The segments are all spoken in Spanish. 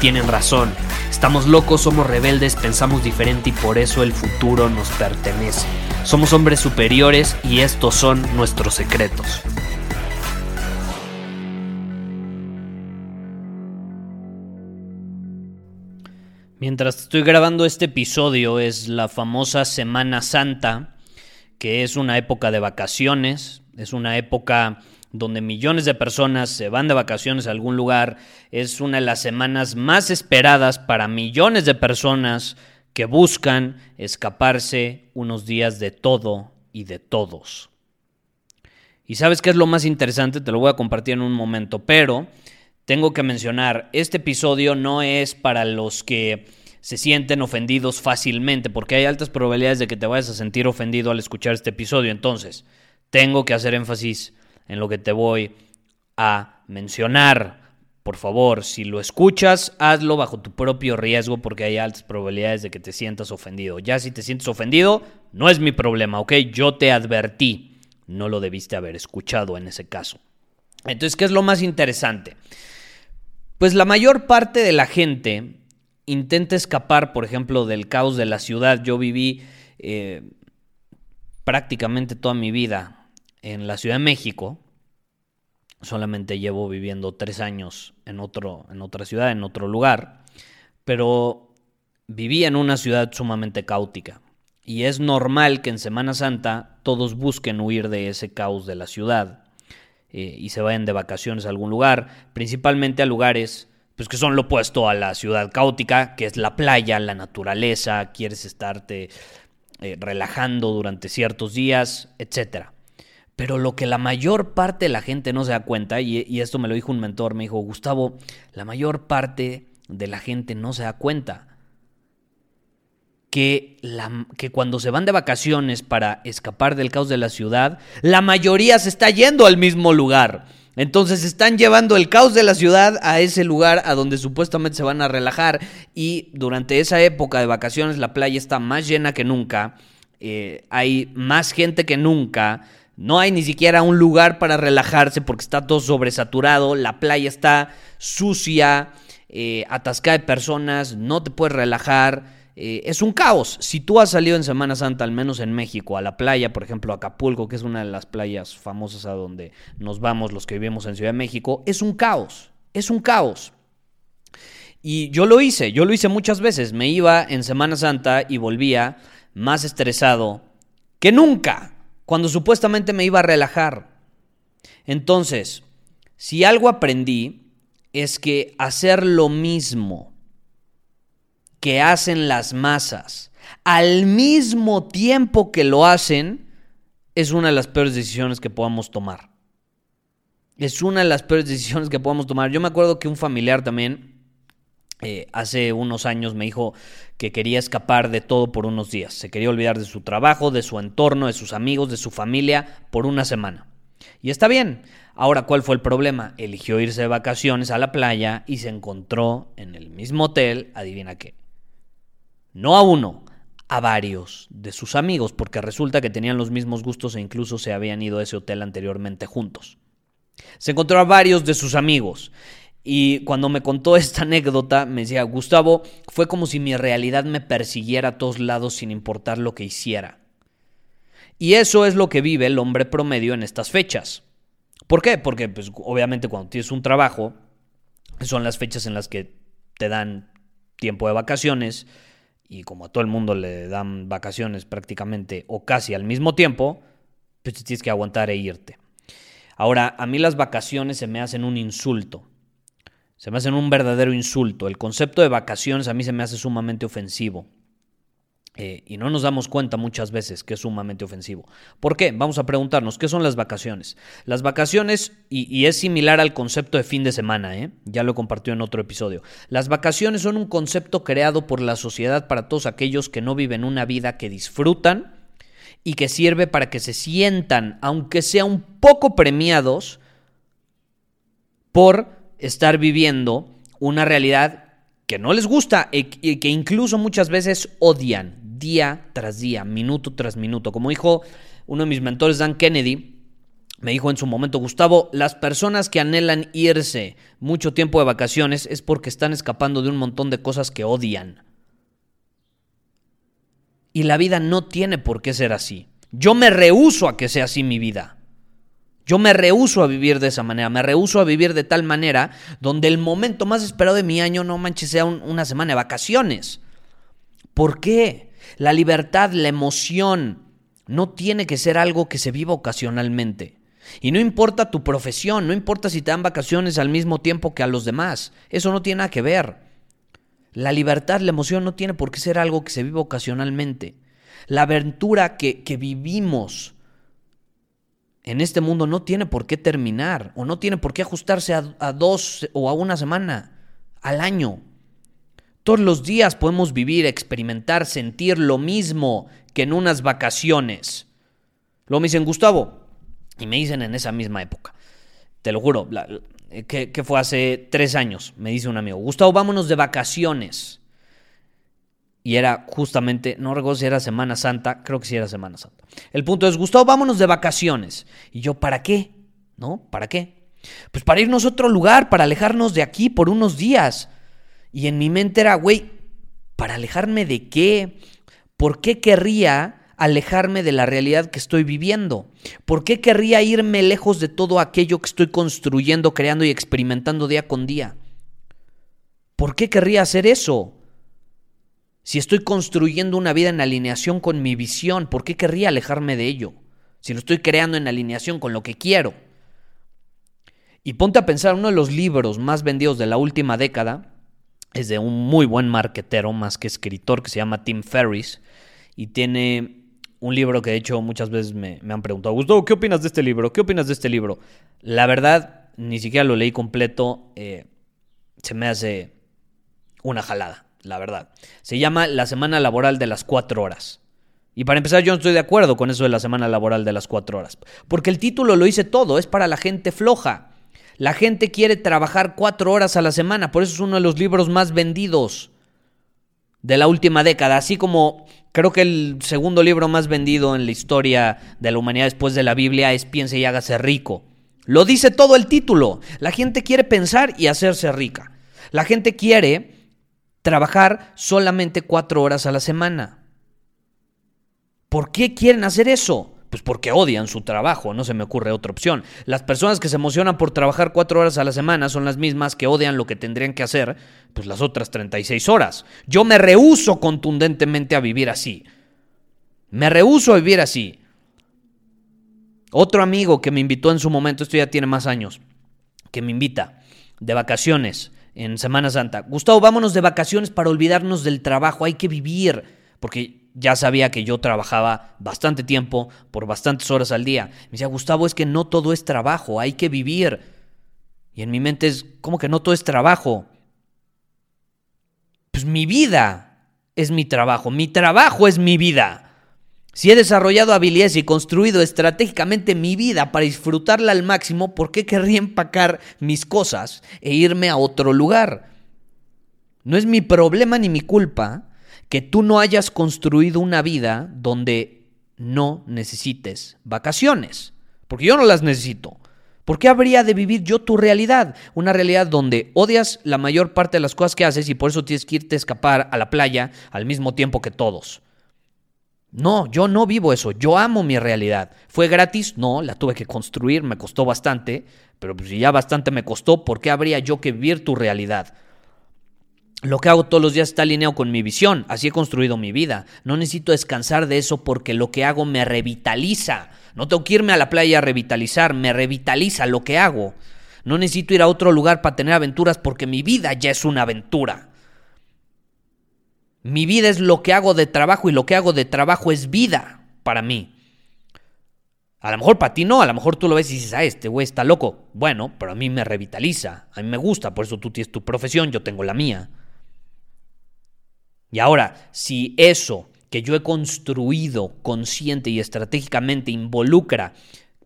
tienen razón. Estamos locos, somos rebeldes, pensamos diferente y por eso el futuro nos pertenece. Somos hombres superiores y estos son nuestros secretos. Mientras estoy grabando este episodio es la famosa Semana Santa, que es una época de vacaciones, es una época donde millones de personas se van de vacaciones a algún lugar, es una de las semanas más esperadas para millones de personas que buscan escaparse unos días de todo y de todos. Y sabes qué es lo más interesante, te lo voy a compartir en un momento, pero tengo que mencionar, este episodio no es para los que se sienten ofendidos fácilmente, porque hay altas probabilidades de que te vayas a sentir ofendido al escuchar este episodio. Entonces, tengo que hacer énfasis en lo que te voy a mencionar. Por favor, si lo escuchas, hazlo bajo tu propio riesgo porque hay altas probabilidades de que te sientas ofendido. Ya si te sientes ofendido, no es mi problema, ¿ok? Yo te advertí. No lo debiste haber escuchado en ese caso. Entonces, ¿qué es lo más interesante? Pues la mayor parte de la gente intenta escapar, por ejemplo, del caos de la ciudad. Yo viví eh, prácticamente toda mi vida en la Ciudad de México. Solamente llevo viviendo tres años en, otro, en otra ciudad, en otro lugar. Pero viví en una ciudad sumamente caótica. Y es normal que en Semana Santa todos busquen huir de ese caos de la ciudad. Eh, y se vayan de vacaciones a algún lugar, principalmente a lugares pues, que son lo opuesto a la ciudad caótica, que es la playa, la naturaleza, quieres estarte eh, relajando durante ciertos días, etc. Pero lo que la mayor parte de la gente no se da cuenta, y, esto me lo dijo un mentor, me dijo, Gustavo, la mayor parte de la gente no se da cuenta que, la, que, cuando se van de vacaciones para escapar del caos de la ciudad, la mayoría se está yendo al mismo lugar. Entonces están llevando el caos de la ciudad a ese lugar a donde supuestamente se van a relajar y durante esa época de vacaciones la playa está más llena que nunca, eh, hay más gente que nunca, no hay ni siquiera un lugar para relajarse porque está todo sobresaturado, la playa está sucia, eh, atascada de personas, no te puedes relajar. Eh, es un caos. Si tú has salido en Semana Santa, al menos en México, a la playa, por ejemplo, Acapulco, que es una de las playas famosas a donde nos vamos los que vivimos en Ciudad de México, es un caos. Es un caos. Y yo lo hice, yo lo hice muchas veces. Me iba en Semana Santa y volvía más estresado que nunca, cuando supuestamente me iba a relajar. Entonces, si algo aprendí, es que hacer lo mismo que hacen las masas al mismo tiempo que lo hacen es una de las peores decisiones que podamos tomar. Es una de las peores decisiones que podamos tomar. Yo me acuerdo que un familiar también eh, hace unos años me dijo que quería escapar de todo por unos días. Se quería olvidar de su trabajo, de su entorno, de sus amigos, de su familia por una semana. Y está bien. Ahora, ¿cuál fue el problema? Eligió irse de vacaciones a la playa y se encontró en el mismo hotel, adivina qué, no a uno, a varios de sus amigos, porque resulta que tenían los mismos gustos e incluso se habían ido a ese hotel anteriormente juntos. Se encontró a varios de sus amigos. Y cuando me contó esta anécdota, me decía, Gustavo, fue como si mi realidad me persiguiera a todos lados sin importar lo que hiciera. Y eso es lo que vive el hombre promedio en estas fechas. ¿Por qué? Porque pues, obviamente cuando tienes un trabajo, son las fechas en las que te dan tiempo de vacaciones, y como a todo el mundo le dan vacaciones prácticamente o casi al mismo tiempo, pues tienes que aguantar e irte. Ahora, a mí las vacaciones se me hacen un insulto. Se me hacen un verdadero insulto. El concepto de vacaciones a mí se me hace sumamente ofensivo. Eh, y no nos damos cuenta muchas veces que es sumamente ofensivo. ¿Por qué? Vamos a preguntarnos, ¿qué son las vacaciones? Las vacaciones, y, es similar al concepto de fin de semana, ¿eh? ya lo compartió en otro episodio. Las vacaciones son un concepto creado por la sociedad para todos aquellos que no viven una vida que disfrutan y que sirve para que se sientan, aunque sea un poco premiados, por estar viviendo una realidad que no les gusta y que incluso muchas veces odian día tras día, minuto tras minuto. Como dijo uno de mis mentores, Dan Kennedy, me dijo en su momento, Gustavo, las personas que anhelan irse mucho tiempo de vacaciones es porque están escapando de un montón de cosas que odian. Y la vida no tiene por qué ser así. Yo me rehuso a que sea así mi vida. Yo me rehuso a vivir de esa manera, me rehuso a vivir de tal manera donde el momento más esperado de mi año no manches sea una semana de vacaciones. ¿Por qué? La libertad, la emoción, no tiene que ser algo que se viva ocasionalmente. Y no importa tu profesión, no importa si te dan vacaciones al mismo tiempo que a los demás, eso no tiene nada que ver. La libertad, la emoción no tiene por qué ser algo que se viva ocasionalmente. La aventura que, que vivimos, en este mundo no tiene por qué terminar o no tiene por qué ajustarse a, dos o a una semana, al año. Todos los días podemos vivir, experimentar, sentir lo mismo que en unas vacaciones. Luego me dicen, Gustavo, y me dicen en esa misma época, te lo juro, que, que fue hace tres años, me dice un amigo, Gustavo, vámonos de vacaciones. Y era justamente, no recuerdo si era Semana Santa, creo que sí era Semana Santa. El punto es, Gustavo, vámonos de vacaciones. Y yo, ¿para qué? ¿No? ¿Para qué? Pues para irnos a otro lugar, para alejarnos de aquí por unos días. Y en mi mente era, güey, ¿para alejarme de qué? ¿Por qué querría alejarme de la realidad que estoy viviendo? ¿Por qué querría irme lejos de todo aquello que estoy construyendo, creando y experimentando día con día? ¿Por qué querría hacer eso? Si estoy construyendo una vida en alineación con mi visión, ¿por qué querría alejarme de ello? Si lo estoy creando en alineación con lo que quiero. Y ponte a pensar, uno de los libros más vendidos de la última década es de un muy buen marquetero, más que escritor, que se llama Tim Ferriss, y tiene un libro que de hecho muchas veces me, han preguntado, Gustavo, ¿qué opinas de este libro? ¿Qué opinas de este libro? La verdad, ni siquiera lo leí completo, eh, se me hace una jalada la verdad. Se llama la semana laboral de las cuatro horas. Y para empezar, yo no estoy de acuerdo con eso de la semana laboral de las cuatro horas. Porque el título lo hice todo, es para la gente floja. La gente quiere trabajar cuatro horas a la semana, por eso es uno de los libros más vendidos de la última década. Así como creo que el segundo libro más vendido en la historia de la humanidad después de la Biblia es Piense y hágase rico. Lo dice todo el título. La gente quiere pensar y hacerse rica. La gente quiere trabajar solamente cuatro horas a la semana. ¿Por qué quieren hacer eso? Pues porque odian su trabajo, no se me ocurre otra opción. Las personas que se emocionan por trabajar cuatro horas a la semana son las mismas que odian lo que tendrían que hacer, pues las otras 36 horas. Yo me rehuso contundentemente a vivir así. Me rehuso a vivir así. Otro amigo que me invitó en su momento, esto ya tiene más años, que me invita de vacaciones en Semana Santa. Gustavo, vámonos de vacaciones para olvidarnos del trabajo, hay que vivir, porque ya sabía que yo trabajaba bastante tiempo, por bastantes horas al día. Me decía, Gustavo, es que no todo es trabajo, hay que vivir. Y en mi mente es, ¿cómo que no todo es trabajo? Pues mi vida es mi trabajo, mi trabajo es mi vida. Si he desarrollado habilidades y construido estratégicamente mi vida para disfrutarla al máximo, ¿por qué querría empacar mis cosas e irme a otro lugar? No es mi problema ni mi culpa que tú no hayas construido una vida donde no necesites vacaciones, porque yo no las necesito. ¿Por qué habría de vivir yo tu realidad? Una realidad donde odias la mayor parte de las cosas que haces y por eso tienes que irte a escapar a la playa al mismo tiempo que todos. No, yo no vivo eso, yo amo mi realidad. ¿Fue gratis? No, la tuve que construir, me costó bastante, pero pues si ya bastante me costó, ¿por qué habría yo que vivir tu realidad? Lo que hago todos los días está alineado con mi visión, así he construido mi vida. No necesito descansar de eso porque lo que hago me revitaliza. No tengo que irme a la playa a revitalizar, me revitaliza lo que hago. No necesito ir a otro lugar para tener aventuras porque mi vida ya es una aventura. Mi vida es lo que hago de trabajo y lo que hago de trabajo es vida para mí. A lo mejor para ti no, a lo mejor tú lo ves y dices, ah, este güey está loco. Bueno, pero a mí me revitaliza, a mí me gusta, por eso tú tienes tu profesión, yo tengo la mía. Y ahora, si eso que yo he construido consciente y estratégicamente involucra,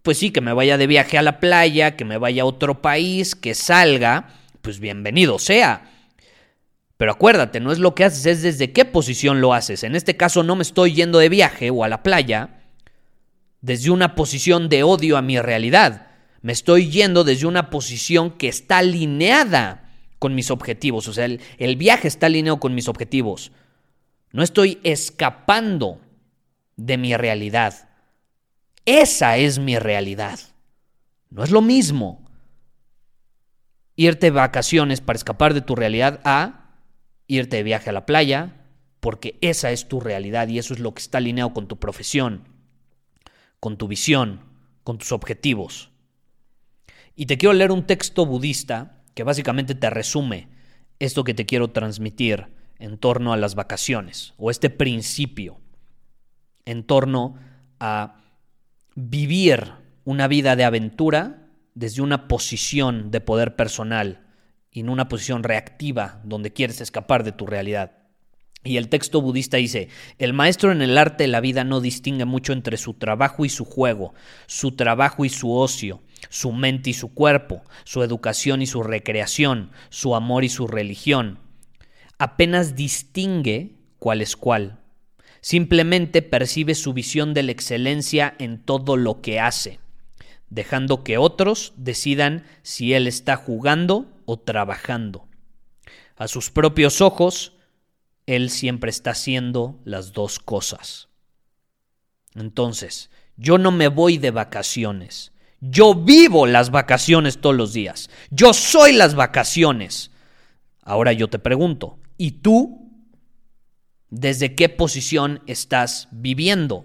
pues sí, que me vaya de viaje a la playa, que me vaya a otro país, que salga, pues bienvenido sea. Pero acuérdate, no es lo que haces, es desde qué posición lo haces. En este caso no me estoy yendo de viaje o a la playa desde una posición de odio a mi realidad. Me estoy yendo desde una posición que está alineada con mis objetivos. O sea, el, viaje está alineado con mis objetivos. No estoy escapando de mi realidad. Esa es mi realidad. No es lo mismo irte de vacaciones para escapar de tu realidad a irte de viaje a la playa, porque esa es tu realidad y eso es lo que está alineado con tu profesión con tu visión, con tus objetivos. Y te quiero leer un texto budista que básicamente te resume esto que te quiero transmitir en torno a las vacaciones, o este principio en torno a vivir una vida de aventura desde una posición de poder personal y en una posición reactiva donde quieres escapar de tu realidad. Y el texto budista dice, el maestro en el arte de la vida no distingue mucho entre su trabajo y su juego, su trabajo y su ocio, su mente y su cuerpo, su educación y su recreación, su amor y su religión. Apenas distingue cuál es cuál. Simplemente percibe su visión de la excelencia en todo lo que hace, dejando que otros decidan si él está jugando o trabajando. A sus propios ojos, él siempre está haciendo las dos cosas. Entonces, yo no me voy de vacaciones. Yo vivo las vacaciones todos los días. Yo soy las vacaciones. Ahora yo te pregunto, ¿y tú? ¿Desde qué posición estás viviendo?